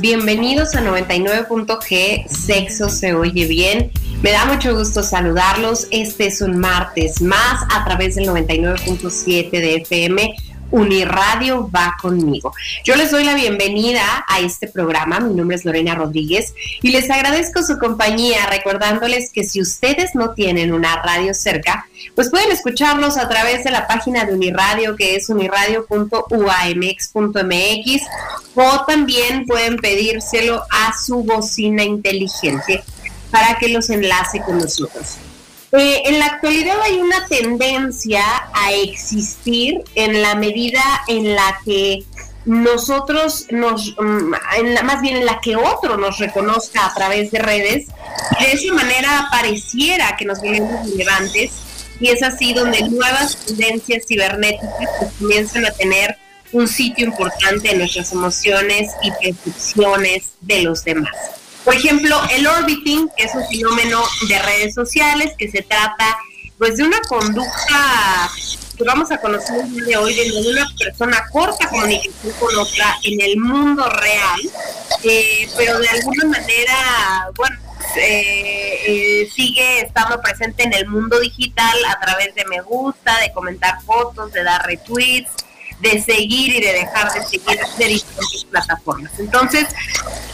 Bienvenidos a 99.g, Sexo se oye bien. Me da mucho gusto saludarlos. Este es un martes más a través del 99.7 de FM Uniradio va conmigo. Yo les doy la bienvenida a este programa. Mi nombre es Lorena Rodríguez y les agradezco su compañía, recordándoles que si ustedes no tienen una radio cerca, pues pueden escucharnos a través de la página de Uniradio, que es uniradio.uamx.mx, o también pueden pedírselo a su bocina inteligente para que los enlace con nosotros. Eh, en la actualidad hay una tendencia a existir en la medida en la que nosotros nos, mm, más bien en la que otro nos reconozca a través de redes, y de esa manera pareciera que nos volvemos relevantes, y es así donde nuevas tendencias cibernéticas pues, comienzan a tener un sitio importante en nuestras emociones y percepciones de los demás. Por ejemplo, el orbiting, que es un fenómeno de redes sociales que se trata pues de una conducta que vamos a conocer el día de hoy, de una persona corta comunicación con otra en el mundo real, eh, pero de alguna manera, bueno, eh, eh, sigue estando presente en el mundo digital a través de me gusta, de comentar fotos, de dar retweets, de seguir y de dejar de seguir de diferentes plataformas. Entonces,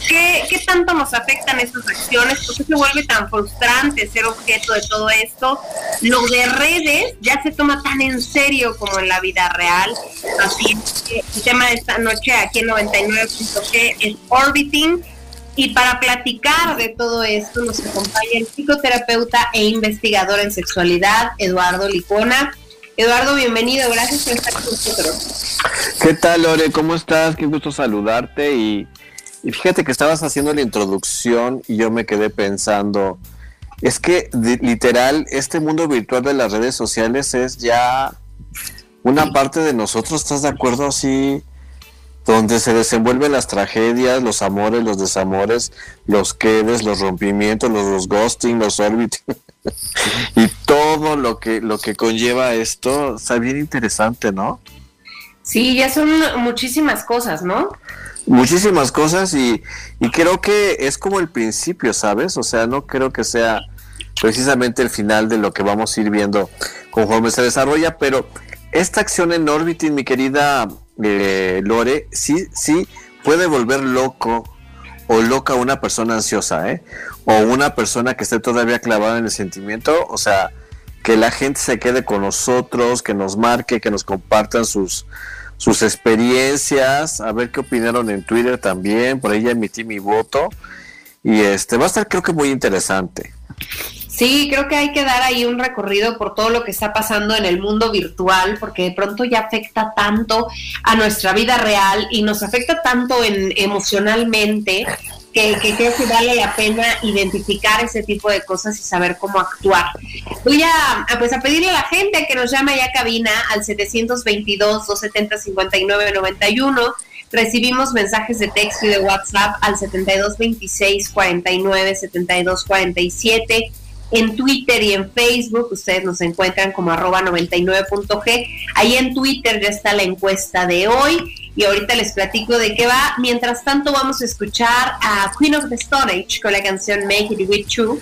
¿qué, ¿qué, tanto nos afectan esas acciones? ¿Por qué se vuelve tan frustrante ser objeto de todo esto? Lo de redes ya se toma tan en serio como en la vida real. Así que el tema de esta noche aquí en 99.g es orbiting. Y para platicar de todo esto nos acompaña el psicoterapeuta e investigador en sexualidad, Eduardo Licona. Eduardo, bienvenido, gracias por estar con nosotros. ¿Qué tal, Lore? ¿Cómo estás? Qué gusto saludarte. Y, fíjate que estabas haciendo la introducción y yo me quedé pensando, es que literal, este mundo virtual de las redes sociales es ya una parte de nosotros, ¿estás de acuerdo? Así, donde se desenvuelven las tragedias, los amores, los desamores, los quedes, los rompimientos, los, los ghosting, los orbiting. y todo lo que, lo que conlleva esto, está bien interesante, ¿no? Sí, ya son muchísimas cosas, ¿no? Muchísimas cosas y, y creo que es como el principio, ¿sabes? O sea, no creo que sea precisamente el final de lo que vamos a ir viendo conforme se desarrolla, pero esta acción en Orbiting, mi querida eh, Lore, sí, sí puede volver loco o loca una persona ansiosa, ¿eh? o una persona que esté todavía clavada en el sentimiento, o sea, que la gente se quede con nosotros, que nos marque, que nos compartan sus, sus experiencias, a ver qué opinaron en Twitter también, por ahí ya emití mi voto y este va a estar creo que muy interesante. Sí, creo que hay que dar ahí un recorrido por todo lo que está pasando en el mundo virtual, porque de pronto ya afecta tanto a nuestra vida real y nos afecta tanto en, emocionalmente que, creo que vale la pena identificar ese tipo de cosas y saber cómo actuar. Voy a, pues a pedirle a la gente que nos llame ya a cabina al 722-270-5991. Recibimos mensajes de texto y de WhatsApp al 7226-49-7247 en Twitter y en Facebook. Ustedes nos encuentran como arroba 99.g. Ahí en Twitter ya está la encuesta de hoy y ahorita les platico de qué va. Mientras tanto vamos a escuchar a Queen of the Stone Age con la canción Make It With You,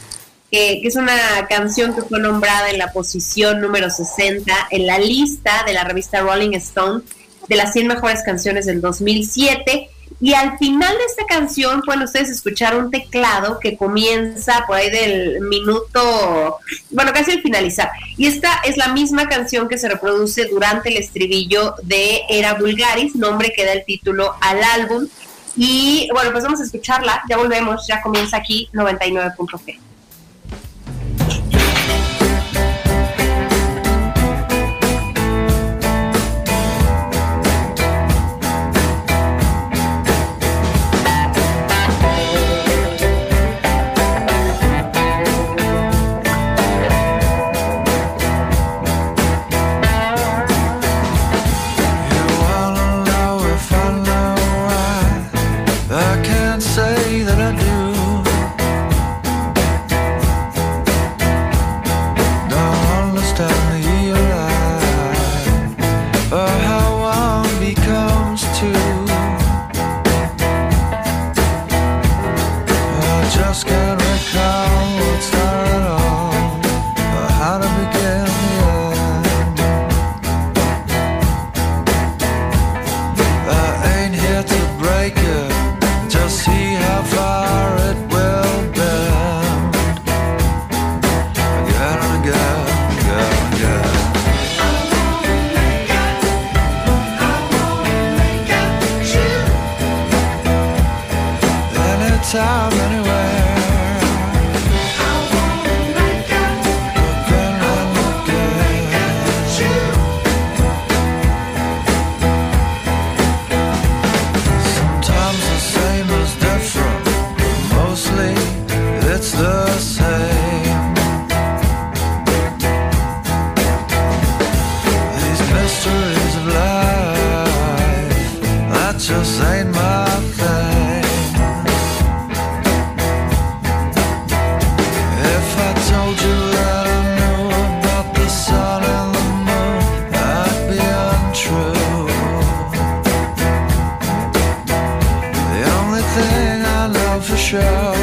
que, que es una canción que fue nombrada en la posición número 60 en la lista de la revista Rolling Stone de las 100 mejores canciones del 2007 Y al final de esta canción pueden ustedes escuchar un teclado que comienza por ahí del minuto, bueno, casi al finalizar. Y esta es la misma canción que se reproduce durante el estribillo de Era Vulgaris, nombre que da el título al álbum. Y bueno, pues vamos a escucharla, ya volvemos, ya comienza aquí show.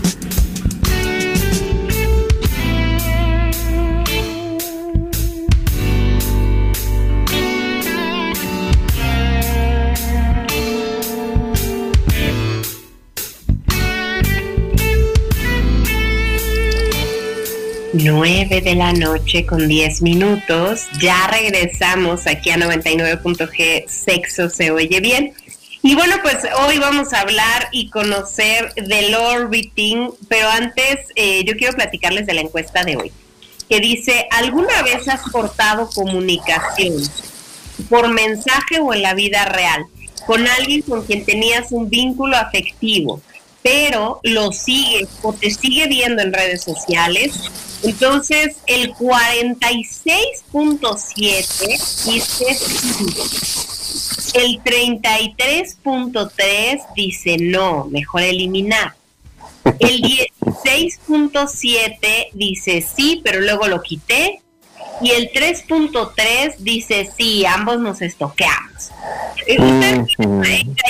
Nueve de la noche con 10 minutos. Ya regresamos aquí a 99.g. Sexo se oye bien. Y bueno, pues hoy vamos a hablar y conocer del orbiting, pero antes eh, yo quiero platicarles de la encuesta de hoy, que dice, ¿alguna vez has cortado comunicación por mensaje o en la vida real con alguien con quien tenías un vínculo afectivo? Pero lo sigue o te sigue viendo en redes sociales, entonces el 46.7 dice sí. El 33.3 dice no, mejor eliminar. El 16.7 dice sí, pero luego lo quité. Y el 3.3 dice sí, ambos nos estoqueamos. Usted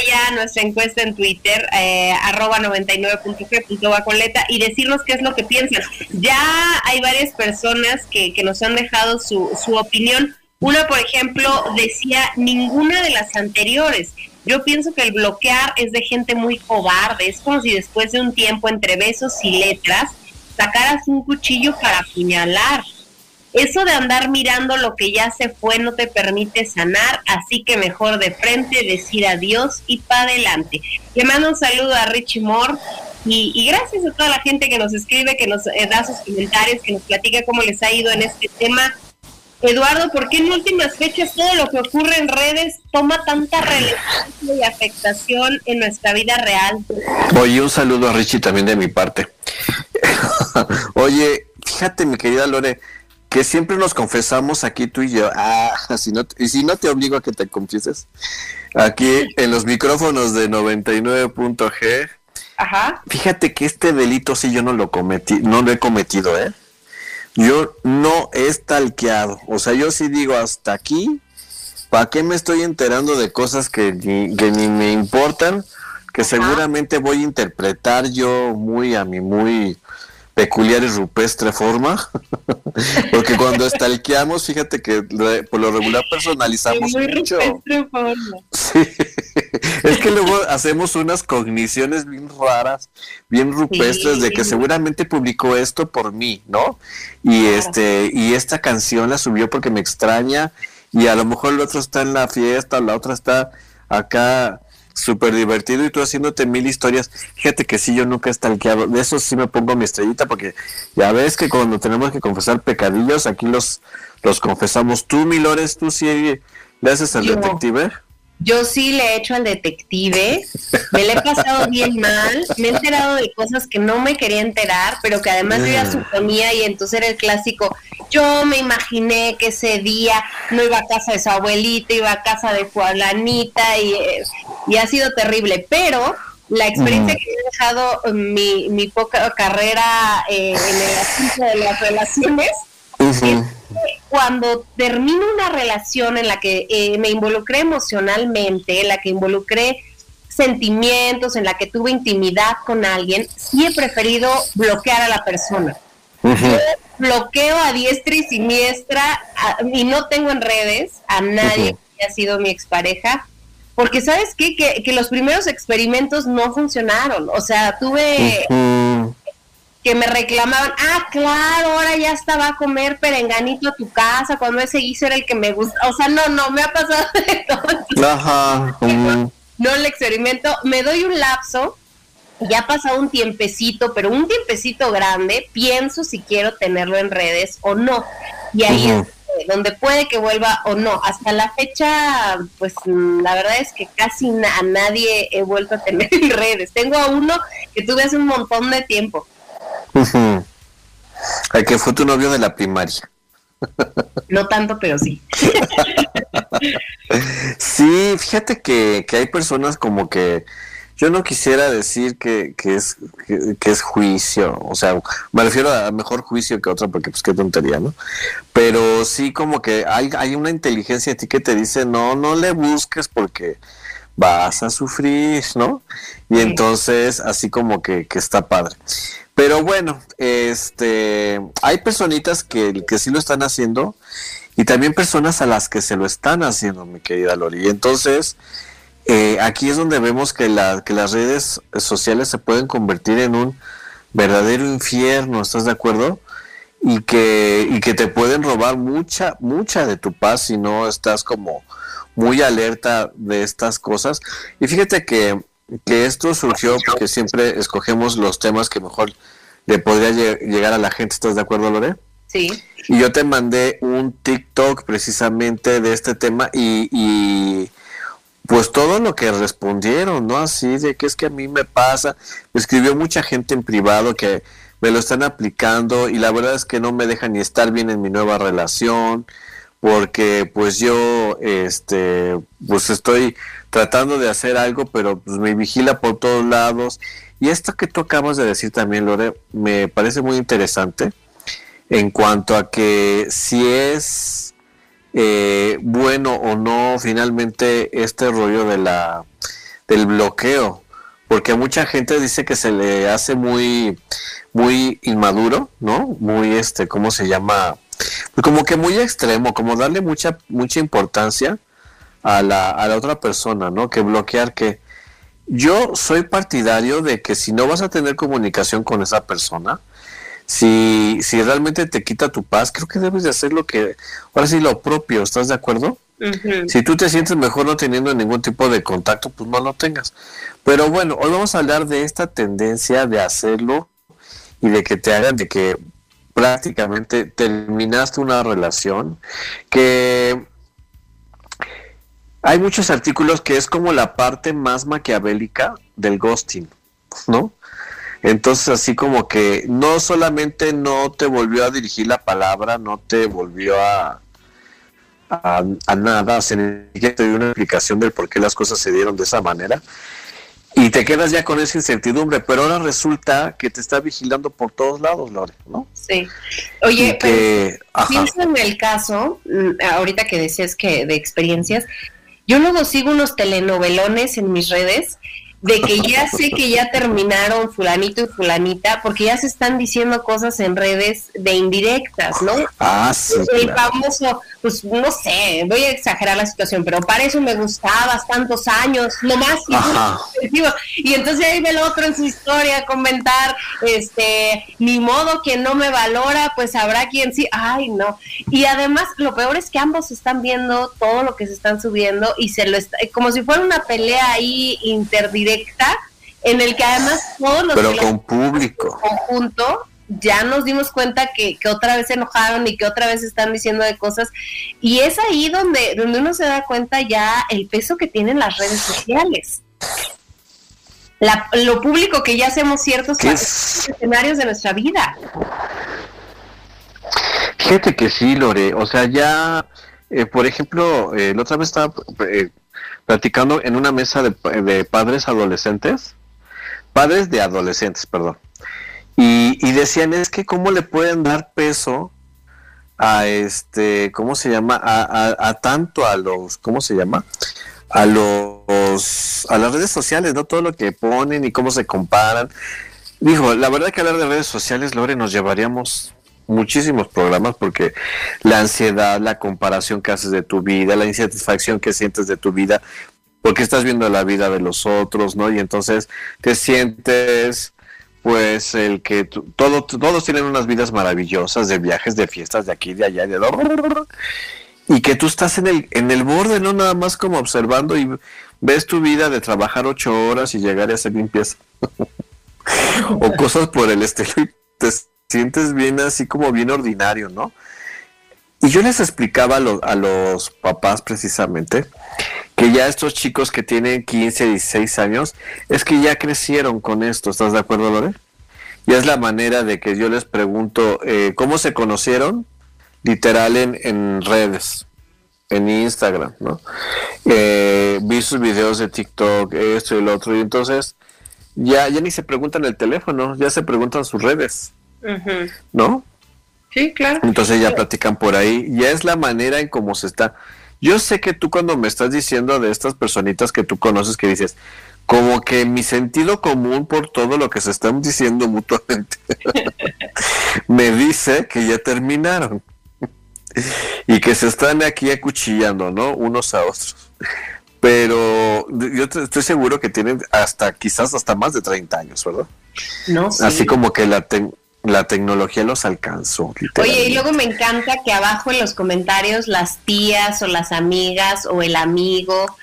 ya nuestra encuesta en Twitter, eh, arroba 99.g.bacoleta y decirnos qué es lo que piensan. Ya hay varias personas que, que nos han dejado su, su opinión. Una, por ejemplo, decía ninguna de las anteriores. Yo pienso que el bloquear es de gente muy cobarde. Es como si después de un tiempo entre besos y letras sacaras un cuchillo para apuñalar. Eso de andar mirando lo que ya se fue no te permite sanar, así que mejor de frente decir adiós y para adelante. Le mando un saludo a Richie Moore y, gracias a toda la gente que nos escribe, que nos eh, da sus comentarios, que nos platica cómo les ha ido en este tema. Eduardo, ¿por qué en últimas fechas todo lo que ocurre en redes toma tanta relevancia y afectación en nuestra vida real? Oye, un saludo a Richie también de mi parte. Oye, fíjate mi querida Lore, que siempre nos confesamos aquí tú y yo. Ah, si no, y si no te obligo a que te confieses. Aquí en los micrófonos de 99.g. Ajá. Fíjate que este delito sí yo no lo cometí, no lo he cometido, ¿eh? Yo no he stalkeado. O sea, yo sí digo hasta aquí. ¿Para qué me estoy enterando de cosas que ni, que ni me importan? Que seguramente voy a interpretar yo muy a mi muy peculiar y rupestre forma, porque cuando estalqueamos, fíjate que por lo regular personalizamos mucho. Sí. es que luego hacemos unas cogniciones bien raras, bien rupestres de que seguramente publicó esto por mí, ¿no? Y este y esta canción la subió porque me extraña y a lo mejor el otro está en la fiesta, la otra está acá súper divertido y tú haciéndote mil historias. Fíjate que sí, yo nunca he stalkeado. De eso sí me pongo mi estrellita porque ya ves que cuando tenemos que confesar pecadillos, aquí los, los confesamos. Tú, Milores, tú sí le haces al detective. Yo sí le he hecho al detective, me le he pasado bien mal, me he enterado de cosas que no me quería enterar, pero que además yo ya mm. suponía y entonces era el clásico, yo me imaginé que ese día no iba a casa de su abuelita, iba a casa de fulanita y, y ha sido terrible, pero la experiencia que me ha dejado mi, mi poca carrera eh, en el asunto de las relaciones cuando termino una relación en la que eh, me involucré emocionalmente, en la que involucré sentimientos, en la que tuve intimidad con alguien, sí he preferido bloquear a la persona. bloqueo a diestra y siniestra y no tengo en redes a nadie que haya sido mi expareja, porque sabes qué? Que, que los primeros experimentos no funcionaron. O sea, tuve que me reclamaban, ah, claro, ahora ya estaba a comer perenganito a tu casa, cuando ese guiso era el que me gusta. O sea, no, no, me ha pasado de todo. Ajá. No el experimento, me doy un lapso, ya ha pasado un tiempecito, pero un tiempecito grande, pienso si quiero tenerlo en redes o no. Y ahí es donde puede que vuelva o no. Hasta la fecha, pues la verdad es que casi a nadie he vuelto a tener en redes. Tengo a uno que tuve hace un montón de tiempo el que fue tu novio de la primaria. No tanto, pero sí. sí, fíjate que, hay personas como que yo no quisiera decir que, es que, es juicio, o sea, me refiero a mejor juicio que otra porque pues qué tontería, ¿no? Pero sí como que hay, hay una inteligencia en ti que te dice, no, no le busques porque vas a sufrir, ¿no? Y entonces así como que, que está padre. Pero bueno, este, hay personitas que, que sí lo están haciendo y también personas a las que se lo están haciendo, mi querida Lori. Y entonces, eh, aquí es donde vemos que, la, que las redes sociales se pueden convertir en un verdadero infierno, ¿estás de acuerdo? Y que, y que te pueden robar mucha, mucha de tu paz si no estás como muy alerta de estas cosas. Y fíjate que que esto surgió porque siempre escogemos los temas que mejor le podría llegar a la gente. ¿Estás de acuerdo, Lore? Sí. Y yo te mandé un TikTok precisamente de este tema y, pues todo lo que respondieron, ¿no? Así de que es que a mí me pasa. Me escribió mucha gente en privado que me lo están aplicando y la verdad es que no me dejan ni estar bien en mi nueva relación porque pues yo este pues estoy tratando de hacer algo pero pues me vigila por todos lados y esto que tú acabas de decir también Lore me parece muy interesante en cuanto a que si es eh, bueno o no finalmente este rollo de la del bloqueo porque mucha gente dice que se le hace muy muy inmaduro no muy este cómo se llama como que muy extremo como darle mucha mucha importancia a la, a la otra persona no que bloquear que yo soy partidario de que si no vas a tener comunicación con esa persona si, si realmente te quita tu paz, creo que debes de hacer lo que, ahora sí, lo propio, ¿estás de acuerdo? Si tú te sientes mejor no teniendo ningún tipo de contacto, pues no lo tengas. Pero bueno, hoy vamos a hablar de esta tendencia de hacerlo y de que te hagan de que prácticamente terminaste una relación que hay muchos artículos que es como la parte más maquiavélica del ghosting, ¿no? Entonces así como que no solamente no te volvió a dirigir la palabra, no te volvió a, a, nada, o sea, te dio una explicación del por qué las cosas se dieron de esa manera. Y te quedas ya con esa incertidumbre, pero ahora resulta que te está vigilando por todos lados, Lore, ¿no? Sí. Oye, piensa en el caso, mm, ahorita que decías que de experiencias, yo luego sigo unos telenovelones en mis redes de que ya sé que ya terminaron fulanito y fulanita, porque ya se están diciendo cosas en redes de indirectas, ¿no? Ah, sí. El famoso, pues no sé, voy a exagerar la situación, pero para eso me gustabas tantos años, lo más y entonces ahí ve el otro en su historia comentar, este, ni modo quien no me valora, pues habrá quien sí, ay no. Y además lo peor es que ambos están viendo todo lo que se están subiendo y se lo está, como si fuera una pelea ahí interdirecta en el que además todos los pero con público. conjunto ya nos dimos cuenta que, otra vez se enojaron y que otra vez están diciendo de cosas. Y es ahí donde donde uno se da cuenta ya el peso que tienen las redes sociales. Lo público que ya hacemos ciertos escenarios de nuestra vida. Fíjate que sí Lore. O sea ya eh, por ejemplo eh, la otra vez estaba eh, platicando en una mesa de, padres adolescentes, padres de adolescentes, perdón, y, decían es que cómo le pueden dar peso a este, ¿cómo se llama? A, tanto a los, ¿cómo se llama? A los, a las redes sociales, ¿no? Todo lo que ponen y cómo se comparan. Dijo, la verdad que hablar de redes sociales, Lore, nos llevaríamos muchísimos programas porque la ansiedad, la comparación que haces de tu vida, la insatisfacción que sientes de tu vida, porque estás viendo la vida de los otros, ¿no? Y entonces te sientes pues el que todo, todos tienen unas vidas maravillosas de viajes, de fiestas, de aquí, de allá, de y que tú estás en el, en el borde, no nada más como observando y ves tu vida de trabajar ocho horas y llegar a hacer limpieza o cosas por el estilo y sientes bien así como bien ordinario, ¿no? Y yo les explicaba a, los papás precisamente que ya estos chicos que tienen 15, 16 años, es que ya crecieron con esto, ¿estás de acuerdo, Lore? Y es la manera de que yo les pregunto, eh, ¿cómo se conocieron? Literal en, en redes, en Instagram, ¿no? Eh, vi sus videos de TikTok, esto y lo otro, y entonces ya, ya ni se preguntan el teléfono, ya se preguntan sus redes. ¿No? Sí, claro. Entonces ya platican por ahí. Ya es la manera en cómo se está. Yo sé que tú cuando me estás diciendo de estas personitas que tú conoces que dices, como que mi sentido común por todo lo que se están diciendo mutuamente, me dice que ya terminaron y que se están aquí acuchillando, ¿no? Unos a otros. Pero yo estoy seguro que tienen hasta, quizás hasta más de 30 años, ¿verdad? No, Así como que la, ten, la tecnología los alcanzó. Oye, y luego me encanta que abajo en los comentarios las tías o las amigas o el amigo,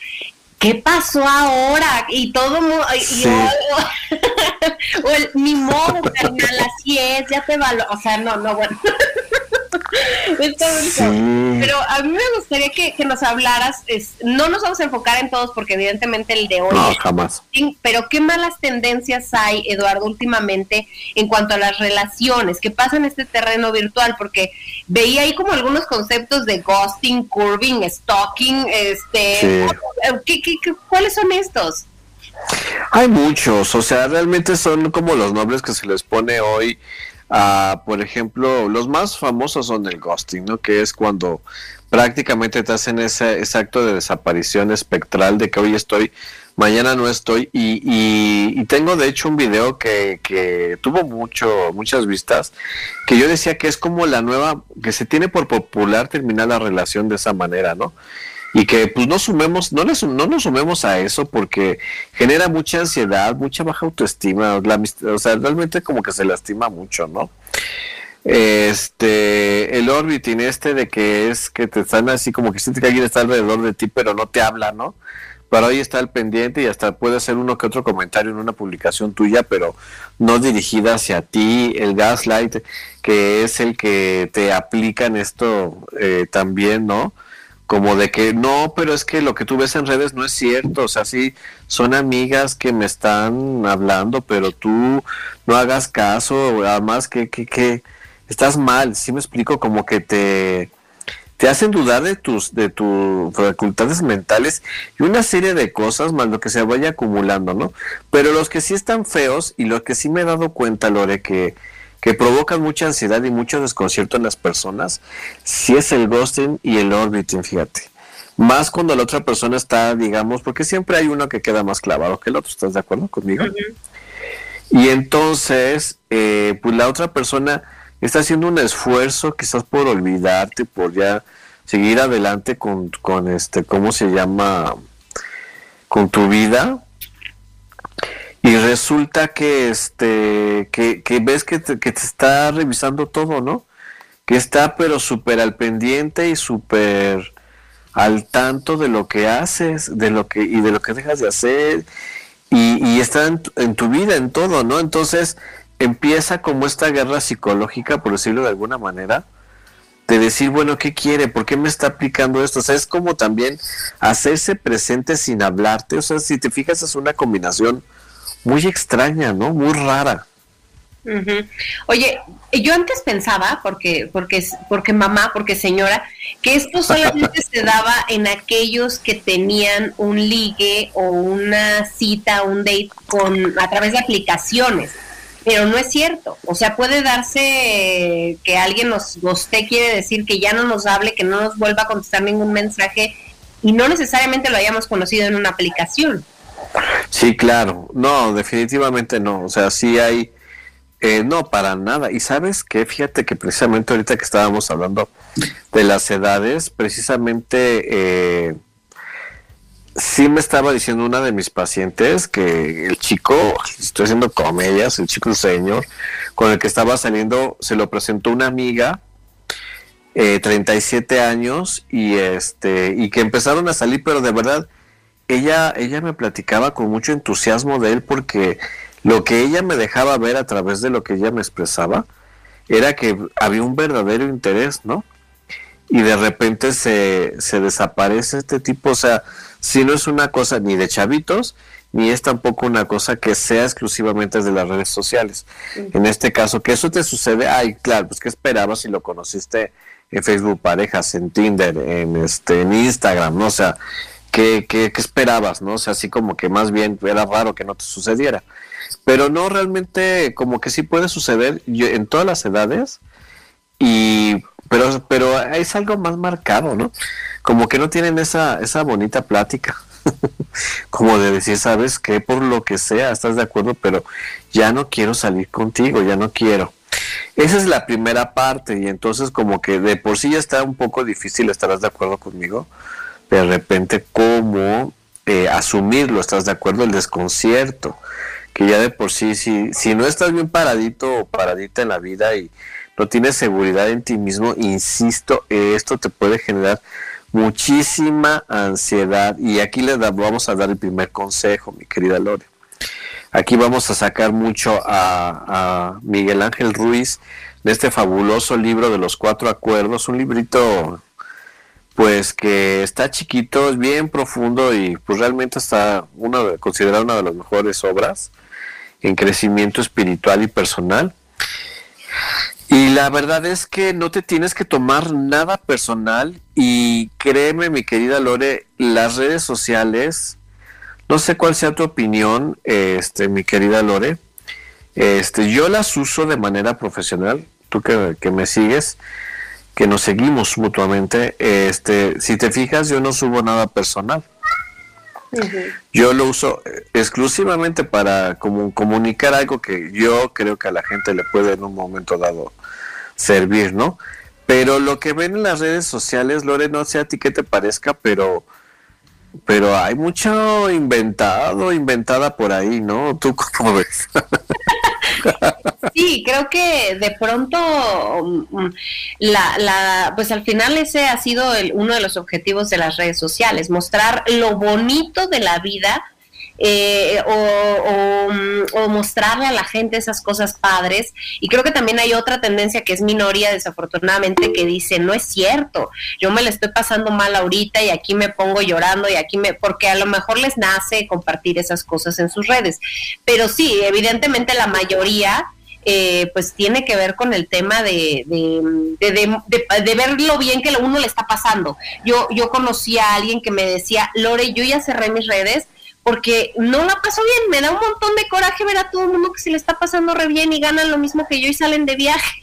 ¿qué pasó ahora? Y todo, y, o el, mi modo, carnal, así es, ya te valo, o sea, no, no, bueno. Pero a mí me gustaría que, nos hablaras, no nos vamos a enfocar en todos porque evidentemente el de hoy... No, jamás. Pero qué malas tendencias hay, Eduardo, últimamente en cuanto a las relaciones, qué pasa en este terreno virtual, porque veía ahí como algunos conceptos de ghosting, curving, stalking, este... cuáles son estos? Hay muchos, o sea, realmente son como los nombres que se les pone hoy a, por ejemplo, los más famosos son el ghosting, ¿no? Que es cuando prácticamente te hacen ese, acto de desaparición espectral de que hoy estoy, mañana no estoy. Y, y, tengo de hecho un video que, que, tuvo mucho, muchas vistas, que yo decía que es como la nueva, que se tiene por popular terminar la relación de esa manera, ¿no? Y que pues no sumemos, no, no nos sumemos a eso porque genera mucha ansiedad, mucha baja autoestima, o sea, realmente como que se lastima mucho, ¿no? Este, el orbiting este de que es que te están así como que siente que alguien está alrededor de ti pero no te habla, ¿no? Pero ahí está el pendiente y hasta puede hacer uno que otro comentario en una publicación tuya, pero no dirigida hacia ti. El gaslight, que es el que te aplica en esto eh, también, ¿no? Como de que no, pero es que lo que tú ves en redes no es cierto, o sea, sí, son amigas que me están hablando, pero tú no hagas caso, además que, que, que estás mal, sí me explico, como que te, te hacen dudar de tus, de tus facultades mentales y una serie de cosas más lo que se vaya acumulando, ¿no? Pero los que sí están feos y los que sí me he dado cuenta, Lore, que que provocan mucha ansiedad y mucho desconcierto en las personas, si es el ghosting y el orbiting, fíjate. Más cuando la otra persona está, digamos, porque siempre hay uno que queda más clavado que el otro, ¿estás de acuerdo conmigo? Y entonces, eh, pues la otra persona está haciendo un esfuerzo quizás por olvidarte, por ya seguir adelante con, con este, ¿cómo se llama? Con tu vida, y resulta que este que, ves que te, que te está revisando todo, ¿no? Que está pero súper al pendiente y súper al tanto de lo que haces, de lo que y de lo que dejas de hacer y, está en en tu vida, en todo, ¿no? Entonces empieza como esta guerra psicológica, por decirlo de alguna manera, de decir, bueno, ¿qué quiere? ¿Por qué me está aplicando esto? O sea, es como también hacerse presente sin hablarte. O sea, si te fijas, es una combinación muy extraña, ¿no? Muy rara. Oye, yo antes pensaba, porque, porque, porque mamá, porque señora, que esto solamente se daba en aquellos que tenían un ligue o una cita, un date con a través de aplicaciones. Pero no es cierto. O sea, puede darse que alguien nos guste, quiere decir que ya no nos hable, que no nos vuelva a contestar ningún mensaje y no necesariamente lo hayamos conocido en una aplicación. Sí, claro. No, definitivamente no. O sea, sí hay... Eh, no, para nada. Y sabes que, fíjate que precisamente ahorita que estábamos hablando de las edades, precisamente eh, sí me estaba diciendo una de mis pacientes que el chico, estoy haciendo comedias, el chico señor, con el que estaba saliendo, se lo presentó una amiga, eh, 37 años, y este, y que empezaron a salir, pero de verdad, ella, ella me platicaba con mucho entusiasmo de él porque lo que ella me dejaba ver a través de lo que ella me expresaba era que había un verdadero interés, ¿no? Y de repente se, se desaparece este tipo, o sea, si no es una cosa ni de chavitos, ni es tampoco una cosa que sea exclusivamente de las redes sociales. En este caso, que eso te sucede, ay, claro, pues que esperabas si lo conociste en Facebook Parejas, en Tinder, en este, en Instagram, ¿no? O sea, ¿qué, qué, esperabas, no? O sea, así como que más bien era raro que no te sucediera. Pero no, realmente como que sí puede suceder en todas las edades, y pero, pero es algo más marcado, ¿no? Como que no tienen esa, esa bonita plática. como de decir, sabes que por lo que sea, estás de acuerdo, pero ya no quiero salir contigo, ya no quiero. Esa es la primera parte y entonces como que de por sí ya está un poco difícil, estarás de acuerdo conmigo, de repente cómo eh, asumirlo, ¿estás de acuerdo? El desconcierto, que ya de por sí, si, si no estás bien paradito o paradita en la vida y no tienes seguridad en ti mismo, insisto, esto te puede generar muchísima ansiedad y aquí le vamos a dar el primer consejo, mi querida Lore. Aquí vamos a sacar mucho a, a Miguel Ángel Ruiz, de este fabuloso libro de los cuatro acuerdos, un librito pues que está chiquito, es bien profundo y pues realmente está una, considerada una de las mejores obras en crecimiento espiritual y personal. Y la verdad es que no te tienes que tomar nada personal y créeme mi querida Lore, las redes sociales, no sé cuál sea tu opinión, este, mi querida Lore, este, yo las uso de manera profesional, tú que, que me sigues, que nos seguimos mutuamente, este, si te fijas yo no subo nada personal. Yo lo uso exclusivamente para como, comunicar algo que yo creo que a la gente le puede en un momento dado servir, ¿no? Pero lo que ven en las redes sociales, Lore, no sé a ti qué te parezca, pero pero hay mucho inventado, inventada por ahí, ¿no? ¿Tú cómo ves? Sí, creo que de pronto mm, la, la, pues al final ese ha sido el, uno de los objetivos de las redes sociales, mostrar lo bonito de la vida eh, o, mostrarle a la gente esas cosas padres. Y creo que también hay otra tendencia que es minoría, desafortunadamente, que dice, no es cierto, yo me la estoy pasando mal ahorita y aquí me pongo llorando y aquí me, porque a lo mejor les nace compartir esas cosas en sus redes. Pero sí, evidentemente la mayoría... Eh, pues tiene que ver con el tema de, de, de, ver lo bien que uno le está pasando. Yo, yo conocí a alguien que me decía, Lore, yo ya cerré mis redes porque no la pasó bien. Me da un montón de coraje ver a todo el mundo que se le está pasando re bien y ganan lo mismo que yo y salen de viaje.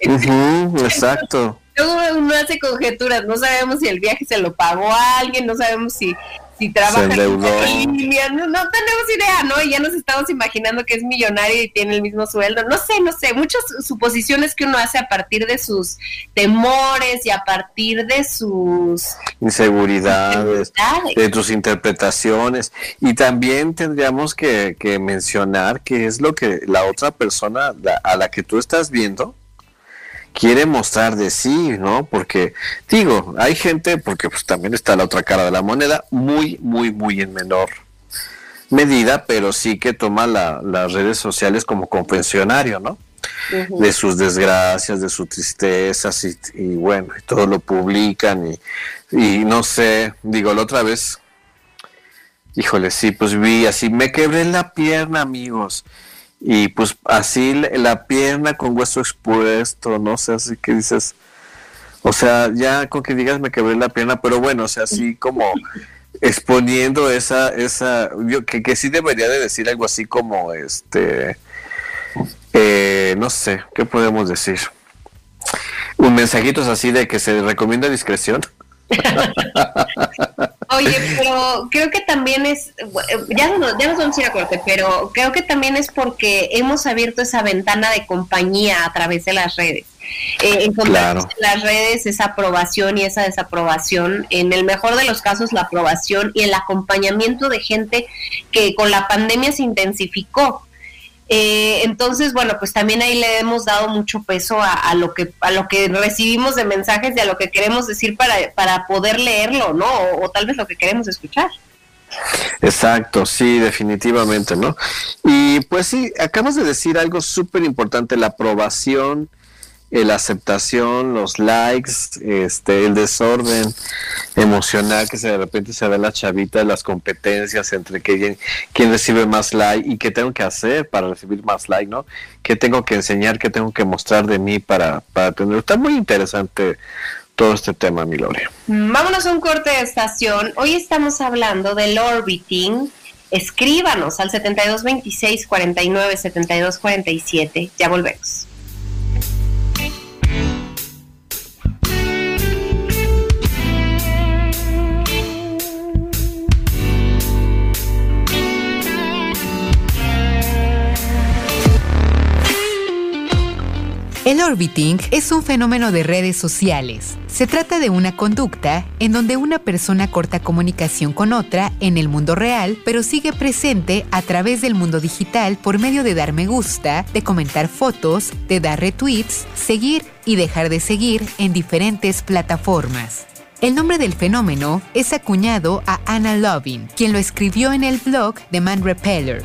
exacto. Luego uno hace conjeturas, no sabemos si el viaje se lo pagó a alguien, no sabemos si si trabaja en línea, no, no, tenemos idea, ¿no? Y ya nos estamos imaginando que es millonario y tiene el mismo sueldo. No sé, no sé, muchas suposiciones que uno hace a partir de sus temores y a partir de sus inseguridades, de tus interpretaciones. Y también tendríamos que, que mencionar que es lo que la otra persona a la que tú estás viendo quiere mostrar de sí, ¿no? Porque digo, hay gente, porque pues también está la otra cara de la moneda, muy, muy, muy en menor medida, pero sí que toma las redes sociales como confesionario, ¿no? De sus desgracias, de sus tristezas y, bueno, y todo lo publican y, y no sé, digo, la otra vez, híjole, sí, pues vi así, me quebré la pierna, amigos y pues así la pierna con hueso expuesto, no sé, así que dices, o sea, ya con que digas me quebré la pierna, pero bueno, o sea, así como exponiendo esa, esa, yo que, que sí debería de decir algo así como, este, eh, no sé, ¿qué podemos decir? Un mensajito así de que se recomienda discreción. Oye, pero creo que también es, ya, no, ya nos vamos a ir a corte, pero creo que también es porque hemos abierto esa ventana de compañía a través de las redes. Eh, encontrar en las redes esa aprobación y esa desaprobación, en el mejor de los casos la aprobación y el acompañamiento de gente que con la pandemia se intensificó. Eh, entonces, bueno, pues también ahí le hemos dado mucho peso a, lo que a lo que recibimos de mensajes y a lo que queremos decir para, para poder leerlo, ¿no? O, tal vez lo que queremos escuchar. Exacto, sí, definitivamente, ¿no? Y pues sí, acabas de decir algo súper importante, la aprobación la aceptación, los likes, este, el desorden emocional que se de repente se ve la chavita, las competencias entre quién, quién recibe más like y qué tengo que hacer para recibir más like, ¿no? ¿Qué tengo que enseñar, qué tengo que mostrar de mí para, para tener? Está muy interesante todo este tema, mi Lore. Vámonos a un corte de estación. Hoy estamos hablando del orbiting. Escríbanos al 7226 49 72 47. Ya volvemos. El orbiting es un fenómeno de redes sociales. Se trata de una conducta en donde una persona corta comunicación con otra en el mundo real, pero sigue presente a través del mundo digital por medio de dar me gusta, de comentar fotos, de dar retweets, seguir y dejar de seguir en diferentes plataformas. El nombre del fenómeno es acuñado a Anna Lovin, quien lo escribió en el blog de Man Repeller.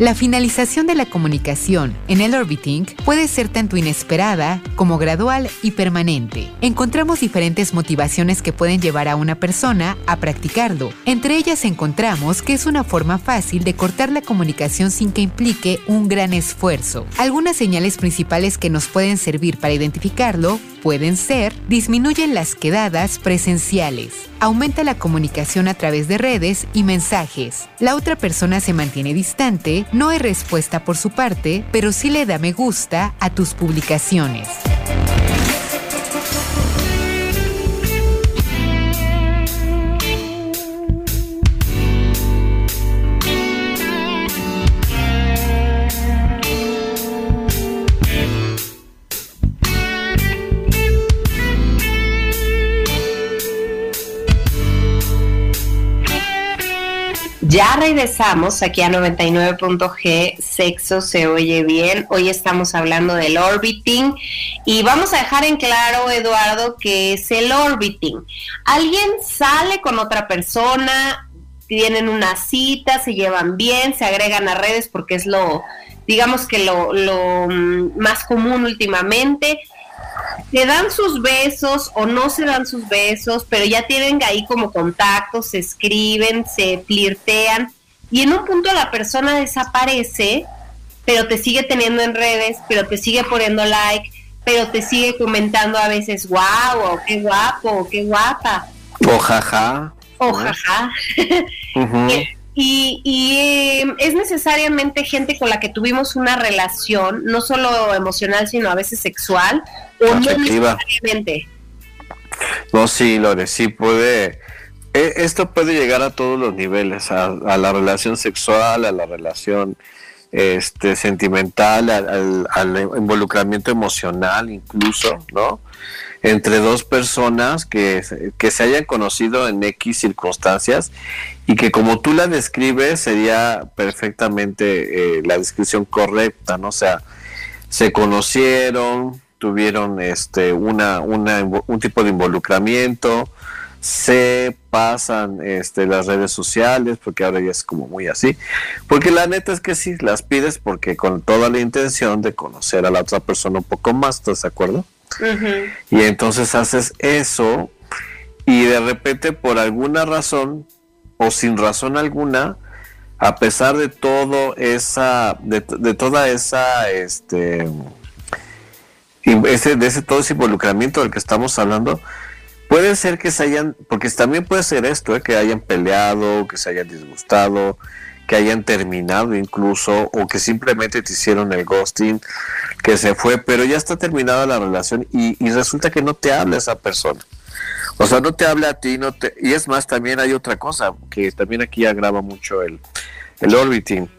La finalización de la comunicación en el orbiting puede ser tanto inesperada como gradual y permanente. Encontramos diferentes motivaciones que pueden llevar a una persona a practicarlo. Entre ellas encontramos que es una forma fácil de cortar la comunicación sin que implique un gran esfuerzo. Algunas señales principales que nos pueden servir para identificarlo pueden ser disminuyen las quedadas presenciales, aumenta la comunicación a través de redes y mensajes. La otra persona se mantiene distante, no hay respuesta por su parte, pero sí le da me gusta a tus publicaciones. Ya regresamos aquí a 99.g, sexo se oye bien. Hoy estamos hablando del orbiting y vamos a dejar en claro, Eduardo, que es el orbiting. Alguien sale con otra persona, tienen una cita, se llevan bien, se agregan a redes porque es lo, digamos que lo, lo mm, más común últimamente se dan sus besos o no se dan sus besos, pero ya tienen ahí como contactos, se escriben, se flirtean y en un punto la persona desaparece, pero te sigue teniendo en redes, pero te sigue poniendo like, pero te sigue comentando a veces, wow, qué guapo, qué guapa. O jaja. O jaja. Y, y es necesariamente gente con la que tuvimos una relación, no solo emocional, sino a veces sexual, o no necesariamente. No, sí, Lore, sí puede. E, esto puede llegar a todos los niveles, a, la relación sexual, a la relación este, sentimental, al, al, involucramiento emocional incluso, ¿no? Entre dos personas que, que se hayan conocido en X circunstancias y que como tú la describes sería perfectamente eh, la descripción correcta, ¿no? O sea, se conocieron, tuvieron este una, una un tipo de involucramiento, se pasan este las redes sociales, porque ahora ya es como muy así, porque la neta es que sí, las pides porque con toda la intención de conocer a la otra persona un poco más, ¿estás de acuerdo? Y entonces haces eso y de repente por alguna razón o sin razón alguna, a pesar de todo esa, de, toda esa, este, ese, de ese todo ese involucramiento del que estamos hablando, puede ser que se hayan, porque también puede ser esto, ¿eh? que hayan peleado, que se hayan disgustado, que hayan terminado incluso, o que simplemente te hicieron el ghosting, que se fue, pero ya está terminada la relación y, y resulta que no te habla esa persona. O sea, no te habla a ti, no te... Y es más, también hay otra cosa, que también aquí agrava mucho el, el orbiting,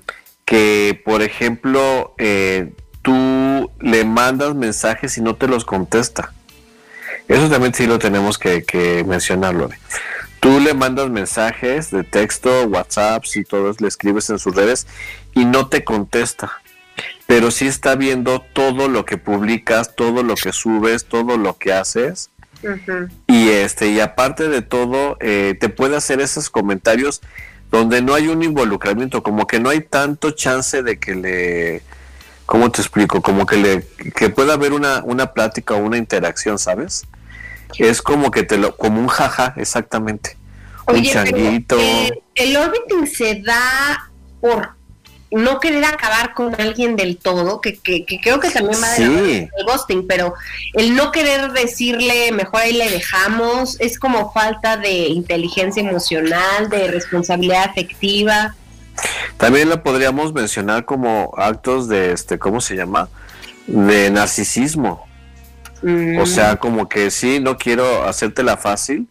que por ejemplo, eh, tú le mandas mensajes y no te los contesta. Eso también sí lo tenemos que, que mencionarlo. Tú le mandas mensajes de texto, WhatsApp, y todo, le escribes en sus redes y no te contesta. Pero sí está viendo todo lo que publicas, todo lo que subes, todo lo que haces y este, y aparte de todo, eh, te puede hacer esos comentarios donde no hay un involucramiento, como que no hay tanto chance de que le, ¿cómo te explico? Como que le, que pueda haber una, una plática o una interacción, ¿sabes? Es como que te lo, como un jaja, exactamente. un changuito. Eh, el orbiting se da por no querer acabar con alguien del todo, que, que, creo que también va de el ghosting, pero el no querer decirle, mejor ahí le dejamos, es como falta de inteligencia emocional, de responsabilidad afectiva. También lo podríamos mencionar como actos de, este, ¿cómo se llama? De narcisismo. O sea, como que sí, no quiero hacértela fácil.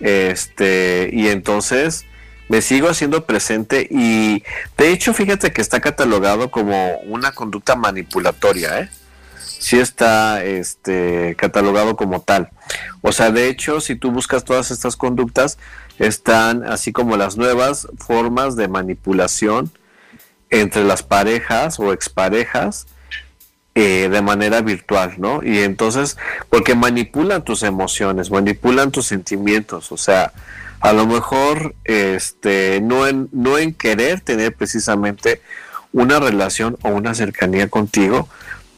Este, y entonces me sigo haciendo presente y de hecho fíjate que está catalogado como una conducta manipulatoria, ¿eh? sí está este, catalogado como tal. O sea, de hecho, si tú buscas todas estas conductas, están así como las nuevas formas de manipulación entre las parejas o exparejas eh, de manera virtual, ¿no? Y entonces, porque manipulan tus emociones, manipulan tus sentimientos, o sea, a lo mejor este, no, en, no en querer tener precisamente una relación o una cercanía contigo,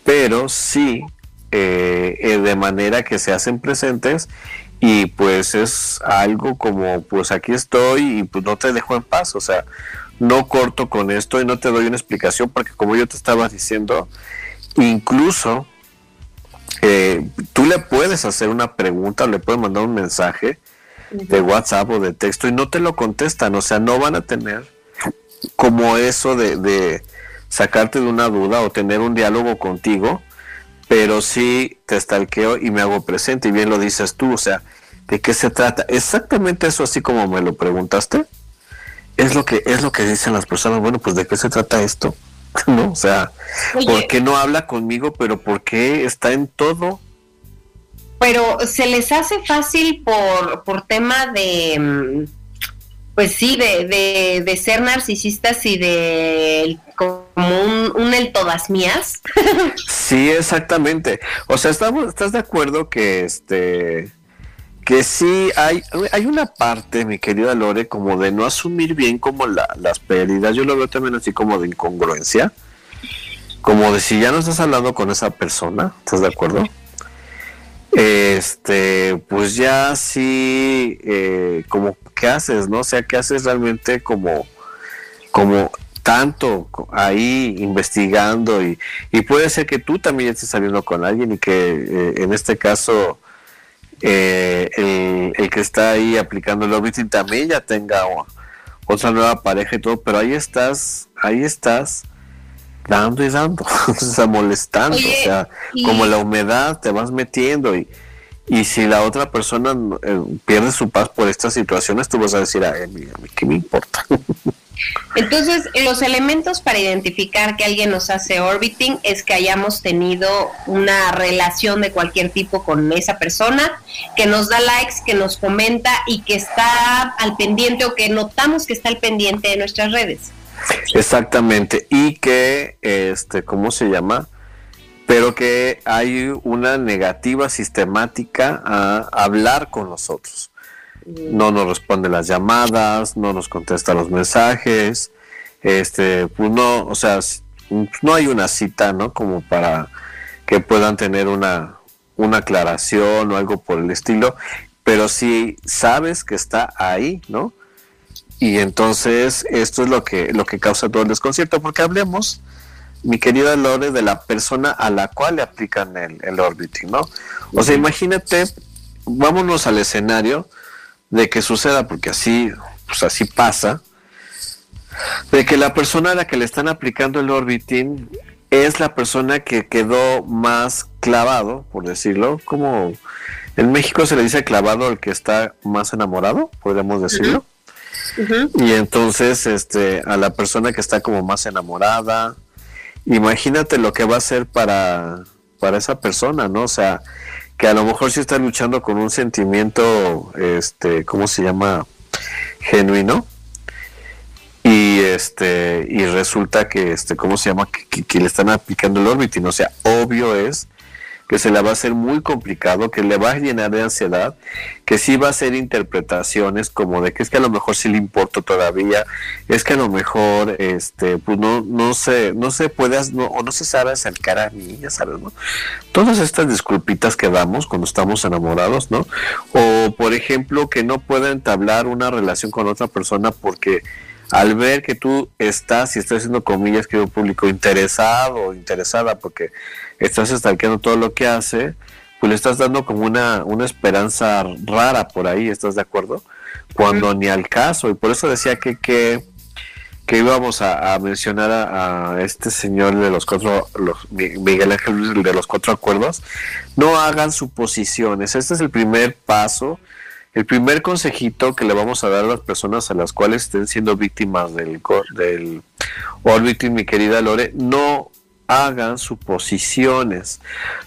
pero sí eh, eh, de manera que se hacen presentes y pues es algo como pues aquí estoy y pues no te dejo en paz, o sea, no corto con esto y no te doy una explicación porque como yo te estaba diciendo, incluso eh, tú le puedes hacer una pregunta, le puedes mandar un mensaje de WhatsApp o de texto y no te lo contestan, o sea, no van a tener como eso de, de sacarte de una duda o tener un diálogo contigo, pero sí te estalqueo y me hago presente y bien lo dices tú, o sea, ¿de qué se trata? Exactamente eso así como me lo preguntaste. Es lo que es lo que dicen las personas, bueno, pues de qué se trata esto? ¿No? O sea, ¿por qué no habla conmigo, pero por qué está en todo? Pero se les hace fácil por por tema de mm, pues sí, de, de, ser narcisistas y de como un, un, el todas mías. sí, exactamente. O sea, estamos, ¿estás de acuerdo que este que sí hay, hay una parte, mi querida Lore, como de no asumir bien como las pérdidas. Yo lo veo también así como de incongruencia. Como de si ya no estás hablando con esa persona, ¿estás de acuerdo? Este, pues ya sí, eh, como qué haces, ¿no? O sea, qué haces realmente como, como tanto ahí investigando y, y puede ser que tú también estés saliendo con alguien y que eh, en este caso eh, el, el, que está ahí aplicando el orbiting también ya tenga otra nueva pareja y todo, pero ahí estás, ahí estás dando y dando, o sea, molestando, o sea, como la humedad te vas metiendo y, y si la otra persona eh, pierde su paz por estas situaciones, tú vas a decir, a mí, ¿qué me importa? Entonces, los elementos para identificar que alguien nos hace orbiting es que hayamos tenido una relación de cualquier tipo con esa persona, que nos da likes, que nos comenta y que está al pendiente o que notamos que está al pendiente de nuestras redes. Exactamente, y que, este, ¿cómo se llama? Pero que hay una negativa sistemática a hablar con nosotros. No nos responde las llamadas, no nos contesta los mensajes, este, pues no, o sea, no hay una cita, ¿no? Como para que puedan tener una, una aclaración o algo por el estilo, pero si sabes que está ahí, ¿no? Y entonces esto es lo que, lo que causa todo el desconcierto, porque hablemos, mi querida Lore, de la persona a la cual le aplican el, el orbiting, ¿no? O sea, imagínate, vámonos al escenario de que suceda, porque así, pues así pasa, de que la persona a la que le están aplicando el orbiting es la persona que quedó más clavado, por decirlo, como en México se le dice clavado al que está más enamorado, podríamos decirlo. Y entonces, este, a la persona que está como más enamorada, imagínate lo que va a ser para, para esa persona, ¿no? O sea, que a lo mejor sí está luchando con un sentimiento, este, ¿cómo se llama? Genuino. Y este, y resulta que, este, ¿cómo se llama? Que, que le están aplicando el orbiting. O sea, obvio es que se le va a hacer muy complicado, que le va a llenar de ansiedad, que sí va a hacer interpretaciones como de que es que a lo mejor sí le importa todavía, es que a lo mejor este pues no no se no se puede no, o no se sabe acercar a mí, ya sabes, ¿no? Todas estas disculpitas que damos cuando estamos enamorados, ¿no? O por ejemplo, que no pueda entablar una relación con otra persona porque al ver que tú estás, y estoy haciendo comillas, que público interesado o interesada, porque estás estalqueando todo lo que hace, pues le estás dando como una, una esperanza rara por ahí, ¿estás de acuerdo? Cuando ni al caso, y por eso decía que, que, que íbamos a, mencionar a, este señor de los cuatro, los, Miguel Ángel de los cuatro acuerdos, no hagan suposiciones, este es el primer paso el primer consejito que le vamos a dar a las personas a las cuales estén siendo víctimas del, del orbiting, mi querida Lore, no hagan suposiciones,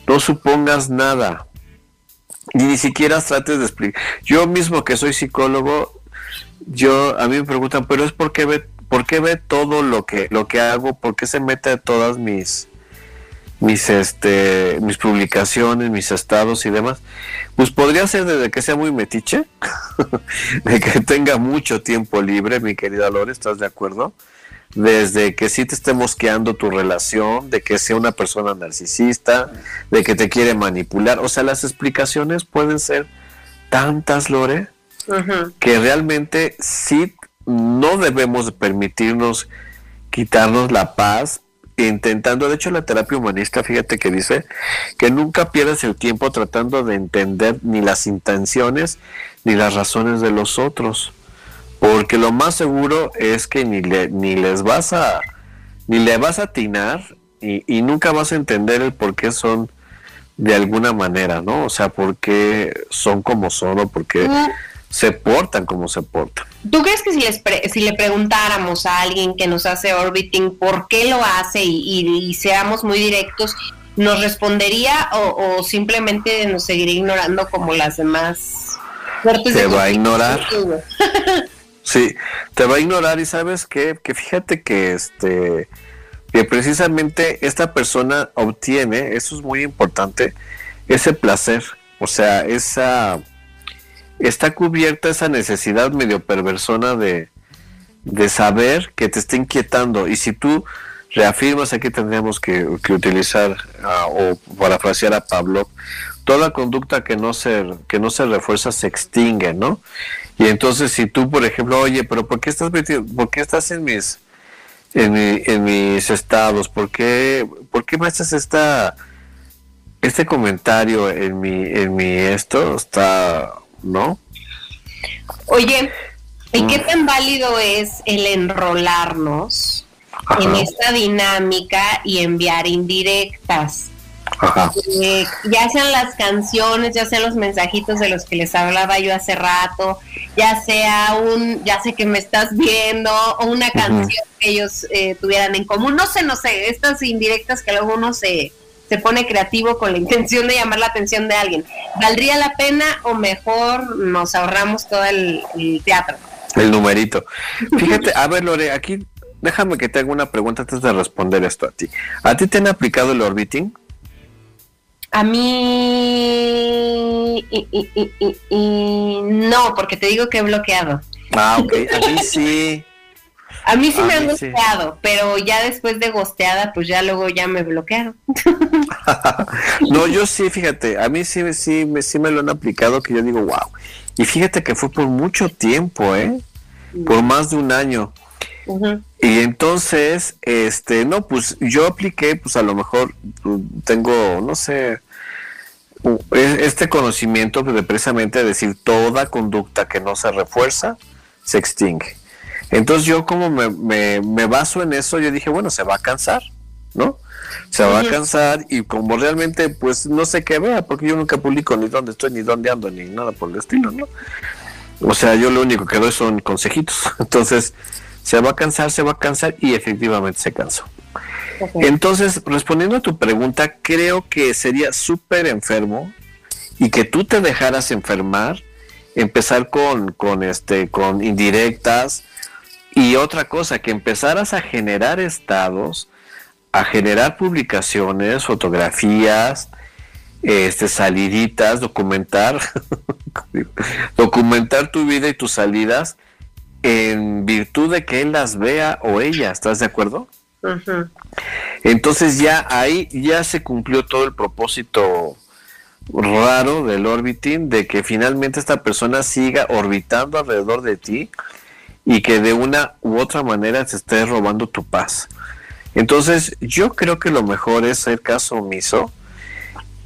no supongas nada, y ni siquiera trates de explicar. Yo mismo que soy psicólogo, yo a mí me preguntan, pero es porque ve, por qué ve todo lo que lo que hago, por qué se mete a todas mis mis este mis publicaciones, mis estados y demás. Pues podría ser desde que sea muy metiche, de que tenga mucho tiempo libre, mi querida Lore, ¿estás de acuerdo? Desde que sí te esté mosqueando tu relación, de que sea una persona narcisista, de que te quiere manipular. O sea, las explicaciones pueden ser tantas, Lore, que realmente sí no debemos permitirnos quitarnos la paz intentando, de hecho la terapia humanista, fíjate que dice que nunca pierdas el tiempo tratando de entender ni las intenciones ni las razones de los otros, porque lo más seguro es que ni, le, ni les vas a, ni le vas a atinar y, y nunca vas a entender el por qué son de alguna manera, ¿no? O sea, por qué son como son o por qué se portan como se portan. ¿Tú crees que si, les si le preguntáramos a alguien que nos hace orbiting por qué lo hace y, seamos muy directos, nos respondería o, simplemente nos seguiría ignorando como las demás fuertes? Te va a ignorar. sí, te va a ignorar y sabes qué? que fíjate que este que precisamente esta persona obtiene, eso es muy importante, ese placer, o sea, esa está cubierta esa necesidad medio perversona de, saber que te está inquietando. Y si tú reafirmas, aquí tendríamos que, utilizar uh, o parafrasear a Pablo, toda conducta que no se, que no se refuerza se extingue, ¿no? Y entonces si tú, por ejemplo, oye, pero ¿por qué estás ¿Por qué estás en mis en, en mis estados? ¿Por qué, ¿Por qué me haces esta este comentario en mi en mi esto? Está ¿no? Oye, ¿y qué mm. tan válido es el enrolarnos en esta dinámica y enviar indirectas? Eh, ya sean las canciones, ya sean los mensajitos de los que les hablaba yo hace rato, ya sea un, ya sé que me estás viendo, o una canción que ellos eh, tuvieran en común, no sé, no sé, estas indirectas que luego uno se, se pone creativo con la intención de llamar la atención de alguien. ¿Valdría la pena o mejor nos ahorramos todo el, teatro? El numerito. Fíjate, a ver Lore, aquí déjame que te haga una pregunta antes de responder esto a ti. ¿A ti te han aplicado el orbiting? A mí no, porque te digo que he bloqueado. Ah, ok, a mí sí. A mí sí me han gosteado, pero ya después de gosteada, pues ya luego ya me bloquearon. no, yo sí, fíjate, a mí sí, sí, me, sí me lo han aplicado que yo digo, wow. Y fíjate que fue por mucho tiempo, ¿eh? Por más de un año. Y entonces, este, no, pues yo apliqué, pues a lo mejor pues, tengo, no sé, e, este conocimiento de precisamente decir toda conducta que no se refuerza se extingue. Entonces yo como me, me, baso en eso, yo dije, bueno, se va a cansar, ¿no? Se va a cansar y como realmente pues no sé qué vea, porque yo nunca publico ni dónde estoy, ni dónde ando, ni nada por el estilo, ¿no? O sea, yo lo único que doy son consejitos. Entonces, se va a cansar, se va a cansar y efectivamente se cansó. Entonces, respondiendo a tu pregunta, creo que sería súper enfermo y que tú te dejaras enfermar, empezar con, con, este, con indirectas, y otra cosa, que empezaras a generar estados, a generar publicaciones, fotografías, este, saliditas, documentar, documentar tu vida y tus salidas en virtud de que él las vea o ella, ¿estás de acuerdo? Entonces ya ahí ya se cumplió todo el propósito raro del orbiting, de que finalmente esta persona siga orbitando alrededor de ti y que de una u otra manera te esté robando tu paz. Entonces, yo creo que lo mejor es ser caso omiso.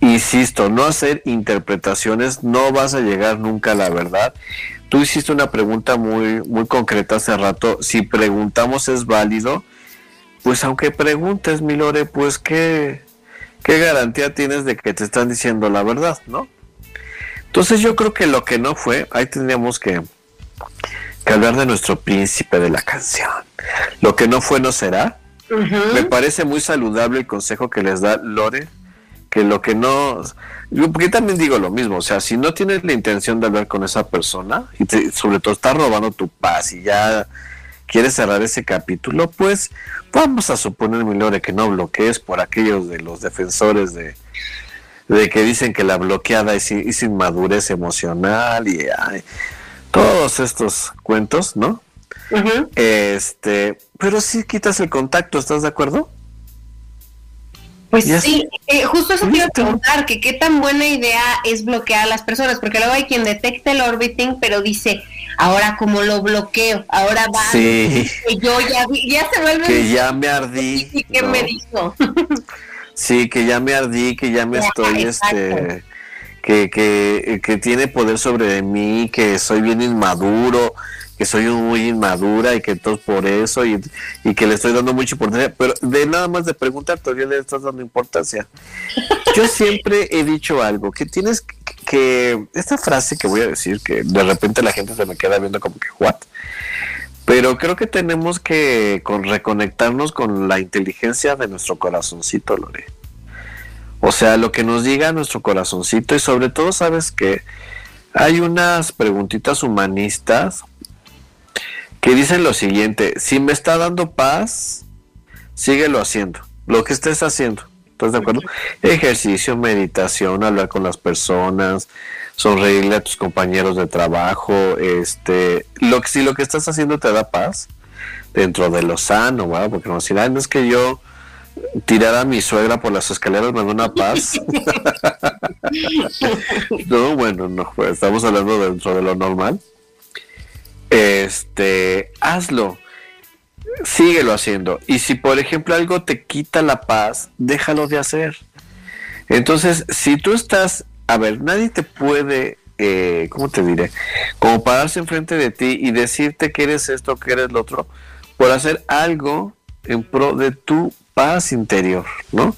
Insisto, no hacer interpretaciones, no vas a llegar nunca a la verdad. Tú hiciste una pregunta muy, muy concreta hace rato. Si preguntamos es válido, pues aunque preguntes, Milore, pues qué, qué garantía tienes de que te están diciendo la verdad, ¿no? Entonces yo creo que lo que no fue, ahí tendríamos que, que hablar de nuestro príncipe de la canción. Lo que no fue no será. Me parece muy saludable el consejo que les da Lore, que lo que no... Porque también digo lo mismo, o sea, si no tienes la intención de hablar con esa persona y sobre todo está robando tu paz y ya quieres cerrar ese capítulo, pues vamos a suponer, mi Lore, que no bloquees por aquellos de los defensores de, de que dicen que la bloqueada es, es inmadurez emocional y todos estos cuentos, ¿no? Este, pero si quitas el contacto, ¿estás de acuerdo? Pues sí, eh, justo eso quiero preguntar, que qué tan buena idea es bloquear a las personas, porque luego hay quien detecta el orbiting, pero dice, ahora como lo bloqueo, ahora va, que yo ya, ya se vuelve... Que ya me ardí. ¿Y qué me dijo? sí, que ya me ardí, que ya me estoy, este... Que, que, que tiene poder sobre mí, que soy bien inmaduro, que soy muy inmadura y que todo por eso y, que le estoy dando mucha importancia, pero de nada más de preguntar todavía le estás dando importancia. Yo siempre he dicho algo, que tienes que, esta frase que voy a decir, que de repente la gente se me queda viendo como que, ¿what? Pero creo que tenemos que con, reconectarnos con la inteligencia de nuestro corazoncito, Lore. O sea, lo que nos diga nuestro corazoncito y sobre todo, sabes que hay unas preguntitas humanistas que dicen lo siguiente, si me está dando paz, síguelo haciendo, lo que estés haciendo. ¿Estás de acuerdo? Ejercicio, meditación, hablar con las personas, sonreírle a tus compañeros de trabajo, este, lo que si lo que estás haciendo te da paz, dentro de lo sano, ¿verdad? Porque no, si no es que yo tirar a mi suegra por las escaleras me da una paz. no, bueno, no, pues, estamos hablando dentro de lo normal este, hazlo, síguelo haciendo. Y si por ejemplo algo te quita la paz, déjalo de hacer. Entonces, si tú estás, a ver, nadie te puede, eh, ¿cómo te diré? Como pararse enfrente de ti y decirte que eres esto, que eres lo otro, por hacer algo en pro de tu paz interior, ¿no?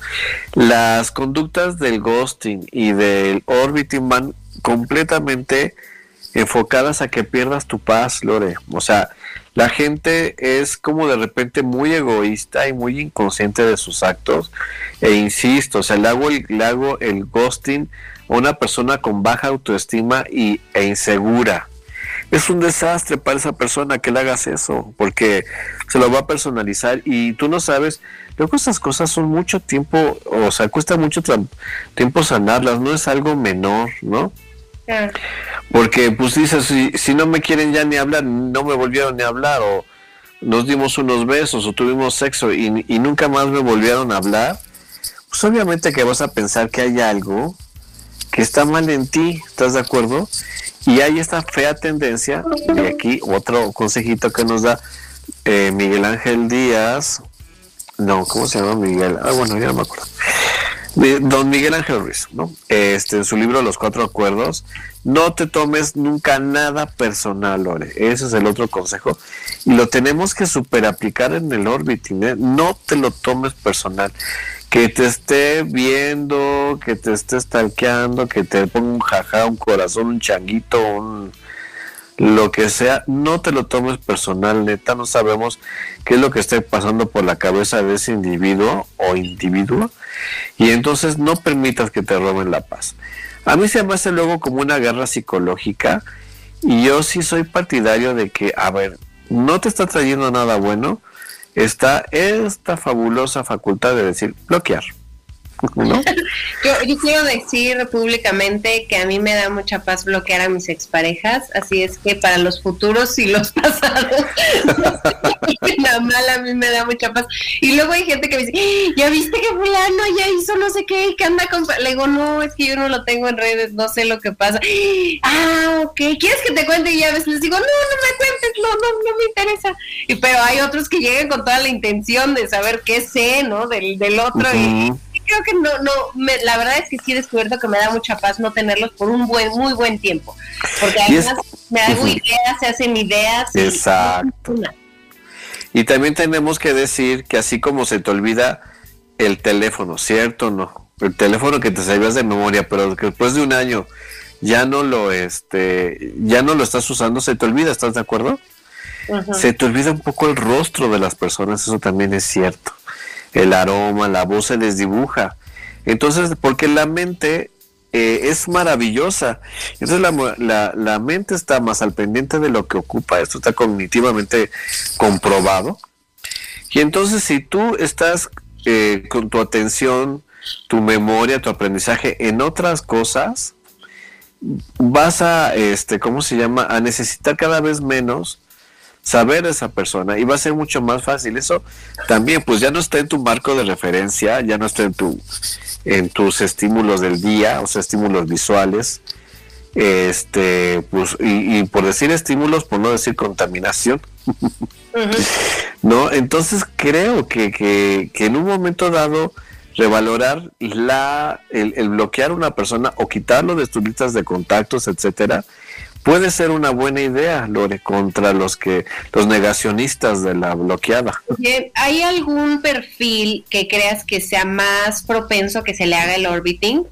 Las conductas del ghosting y del orbiting van completamente enfocadas a que pierdas tu paz, Lore. O sea, la gente es como de repente muy egoísta y muy inconsciente de sus actos. E insisto, o sea, le hago el, le hago el ghosting a una persona con baja autoestima y, e insegura. Es un desastre para esa persona que le hagas eso, porque se lo va a personalizar y tú no sabes. Luego esas cosas son mucho tiempo, o sea, cuesta mucho tiempo sanarlas, no es algo menor, ¿no? Porque pues dices, si, si no me quieren ya ni hablar, no me volvieron ni a hablar, o nos dimos unos besos, o tuvimos sexo y, nunca más me volvieron a hablar, pues obviamente que vas a pensar que hay algo que está mal en ti, ¿estás de acuerdo? Y hay esta fea tendencia, y aquí otro consejito que nos da eh, Miguel Ángel Díaz, no, ¿cómo se llama Miguel? Ah, bueno, ya no me acuerdo. Don Miguel Ángel Ruiz, ¿no? Este, en su libro Los Cuatro Acuerdos, no te tomes nunca nada personal, Lore. Ese es el otro consejo. Y lo tenemos que super aplicar en el orbiting, ¿eh? No te lo tomes personal. Que te esté viendo, que te esté stalkeando, que te ponga un jaja, un corazón, un changuito, un lo que sea, no te lo tomes personal, neta, no sabemos qué es lo que esté pasando por la cabeza de ese individuo o individuo y entonces no permitas que te roben la paz. A mí se me hace luego como una guerra psicológica y yo sí soy partidario de que, a ver, no te está trayendo nada bueno, está esta fabulosa facultad de decir bloquear. yo, quiero decir públicamente que a mí me da mucha paz bloquear a mis exparejas, así es que para los futuros y los pasados, la mala a mí me da mucha paz. Y luego hay gente que me dice, ¡Ah! ya viste que fulano ya hizo no sé qué, que anda con... Le digo, no, es que yo no lo tengo en redes, no sé lo que pasa. Ah, ok, ¿quieres que te cuente? Y ya ves, les digo, no, no me cuentes, no, no, no me interesa. Y, pero hay otros que llegan con toda la intención de saber qué sé, ¿no? Del, del otro. y, creo que no, no, la verdad es que sí he descubierto que me da mucha paz no tenerlos por un buen, muy buen tiempo. Porque además me hago ideas, se hacen ideas. Exacto. Y, también tenemos que decir que así como se te olvida el teléfono, ¿cierto o no? El teléfono que te sabías de memoria, pero que después de un año ya no lo, este, ya no lo estás usando, se te olvida, ¿estás de acuerdo? se te olvida un poco el rostro de las personas, eso también es cierto. El aroma, la voz se les dibuja. Entonces, porque la mente eh, es maravillosa. Entonces la, la, mente está más al pendiente de lo que ocupa, esto está cognitivamente comprobado. Y entonces si tú estás eh, con tu atención, tu memoria, tu aprendizaje en otras cosas, vas a, este, ¿cómo se llama? A necesitar cada vez menos saber de esa persona y va a ser mucho más fácil. Eso también, pues ya no está en tu marco de referencia, ya no está en tu en tus estímulos del día, o sea, estímulos visuales. Este, pues, y, por decir estímulos, por no decir contaminación. ¿No? Entonces creo que, que, que, en un momento dado revalorar la, el, el bloquear a una persona o quitarlo de tus listas de contactos, etcétera, puede ser una buena idea, Lore, contra los que los negacionistas de la bloqueada. ¿Hay algún perfil que creas que sea más propenso que se le haga el orbiting?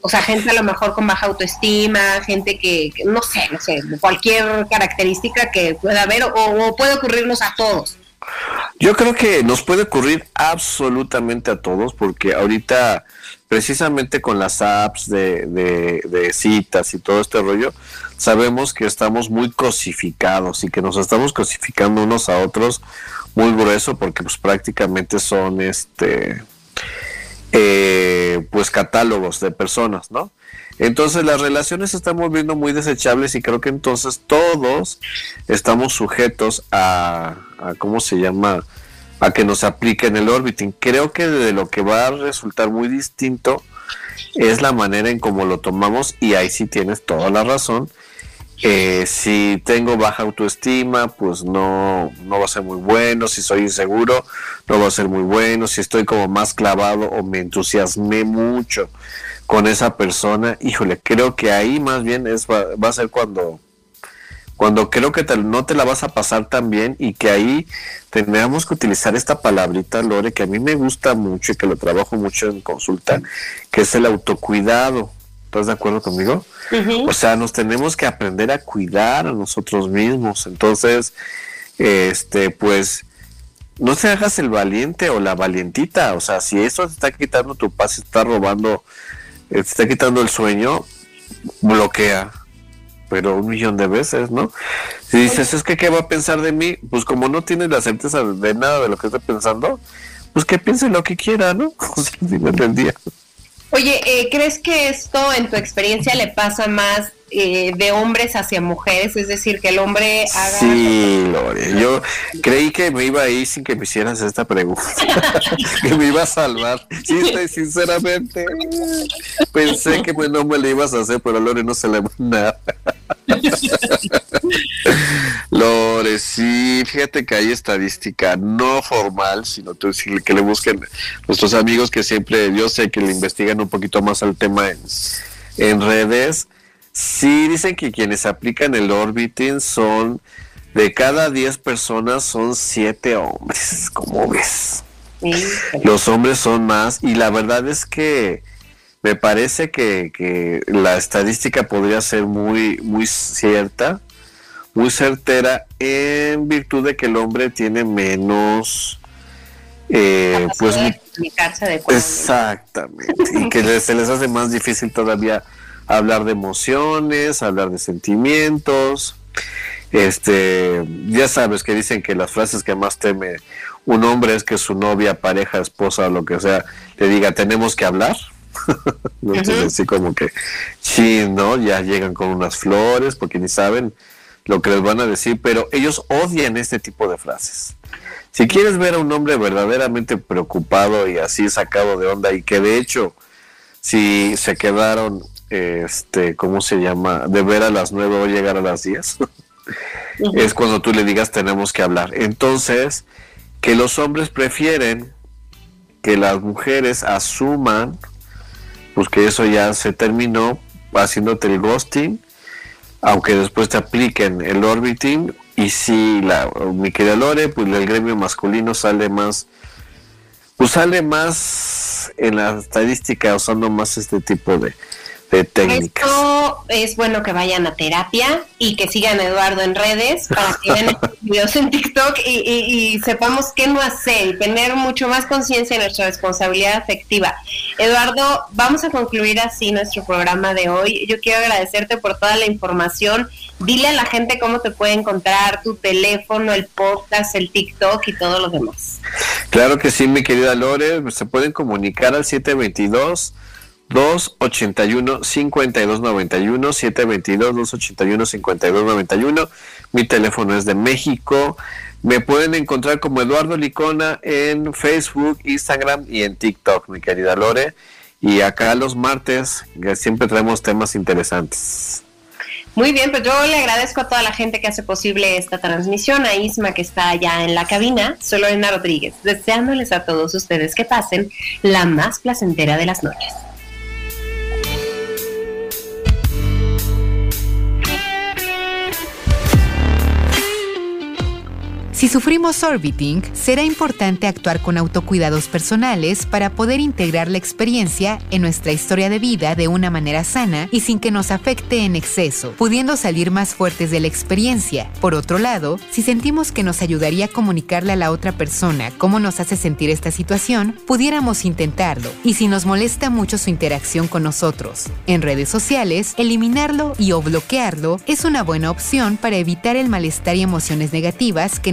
O sea, gente a lo mejor con baja autoestima, gente que, no sé, no sé, cualquier característica que pueda haber o, puede ocurrirnos a todos. Yo creo que nos puede ocurrir absolutamente a todos, porque ahorita, precisamente con las apps de, de citas y todo este rollo, sabemos que estamos muy cosificados y que nos estamos cosificando unos a otros muy grueso porque pues prácticamente son este eh, pues catálogos de personas, ¿no? Entonces las relaciones se están volviendo muy desechables y creo que entonces todos estamos sujetos a, ¿cómo se llama? a que nos apliquen el orbiting. Creo que de lo que va a resultar muy distinto es la manera en cómo lo tomamos y ahí sí tienes toda la razón eh, si tengo baja autoestima, pues no, no va a ser muy bueno. Si soy inseguro, no va a ser muy bueno. Si estoy como más clavado o me entusiasmé mucho con esa persona, híjole, creo que ahí más bien es, va, a ser cuando, cuando creo que no te la vas a pasar tan bien y que ahí tendríamos que utilizar esta palabrita, Lore, que a mí me gusta mucho y que lo trabajo mucho en consulta, que es el autocuidado. ¿Estás de acuerdo conmigo? O sea, nos tenemos que aprender a cuidar a nosotros mismos. Entonces, este, pues, no se hagas el valiente o la valientita. O sea, si eso te está quitando tu paz, te está robando, te está quitando el sueño, bloquea. Pero un millón de veces, ¿no? Si dices, es que, ¿qué va a pensar de mí? Pues como no tienes la certeza de nada de lo que está pensando, pues que piense lo que quiera, ¿no? O sea, si me entendía. Oye, eh, ¿crees que esto en tu experiencia le pasa más eh, de hombres hacia mujeres? Es decir, que el hombre haga... Sí, Lore, yo creí que me iba a ir sin que me hicieras esta pregunta, que me iba a salvar. Sí, sinceramente, pensé que no me la ibas a hacer, pero a Lore no se le va nada. Lore, sí, fíjate que hay estadística no formal, sino que le busquen nuestros amigos que siempre, yo sé que le investigan un poquito más al tema en, en redes. Sí, dicen que quienes aplican el orbiting son de cada 10 personas son 7 hombres, como ves. Los hombres son más y la verdad es que me parece que, que, la estadística podría ser muy, muy cierta, muy certera, en virtud de que el hombre tiene menos, eh, pues, exactamente, y que se les hace más difícil todavía hablar de emociones, hablar de sentimientos. Este, ya sabes que dicen que las frases que más teme un hombre es que su novia, pareja, esposa o lo que sea le diga tenemos que hablar. Entonces, así como que, sí, ¿no? Ya llegan con unas flores porque ni saben lo que les van a decir, pero ellos odian este tipo de frases. Si quieres ver a un hombre verdaderamente preocupado y así sacado de onda y que de hecho, si se quedaron, este, ¿cómo se llama? De ver a las nueve o llegar a las diez, es cuando tú le digas tenemos que hablar. Entonces, que los hombres prefieren que las mujeres asuman pues que eso ya se terminó haciéndote el ghosting, aunque después te apliquen el orbiting, y si la, mi querida Lore, pues el gremio masculino sale más, pues sale más en la estadística usando más este tipo de, técnicas. Esto es bueno que vayan a terapia y que sigan a Eduardo en redes para que vean videos en TikTok y, sepamos qué no hacer y tener mucho más conciencia de nuestra responsabilidad afectiva. Eduardo, vamos a concluir así nuestro programa de hoy. Yo quiero agradecerte por toda la información. Dile a la gente cómo te puede encontrar, tu teléfono, el podcast, el TikTok y todo lo demás. Claro que sí, mi querida Lore. Se pueden comunicar al 722 281 5291 722 281 5291 mi teléfono es de México me pueden encontrar como Eduardo Licona en Facebook, Instagram y en TikTok, mi querida Lore. Y acá los martes que siempre traemos temas interesantes. Muy bien, pues yo le agradezco a toda la gente que hace posible esta transmisión, a Isma que está allá en la cabina, soy Lorena Rodríguez, deseándoles a todos ustedes que pasen la más placentera de las noches. Si sufrimos orbiting, será importante actuar con autocuidados personales para poder integrar la experiencia en nuestra historia de vida de una manera sana y sin que nos afecte en exceso, pudiendo salir más fuertes de la experiencia. Por otro lado, si sentimos que nos ayudaría a comunicarle a la otra persona cómo nos hace sentir esta situación, pudiéramos intentarlo. Y si nos molesta mucho su interacción con nosotros en redes sociales, eliminarlo y o bloquearlo es una buena opción para evitar el malestar y emociones negativas que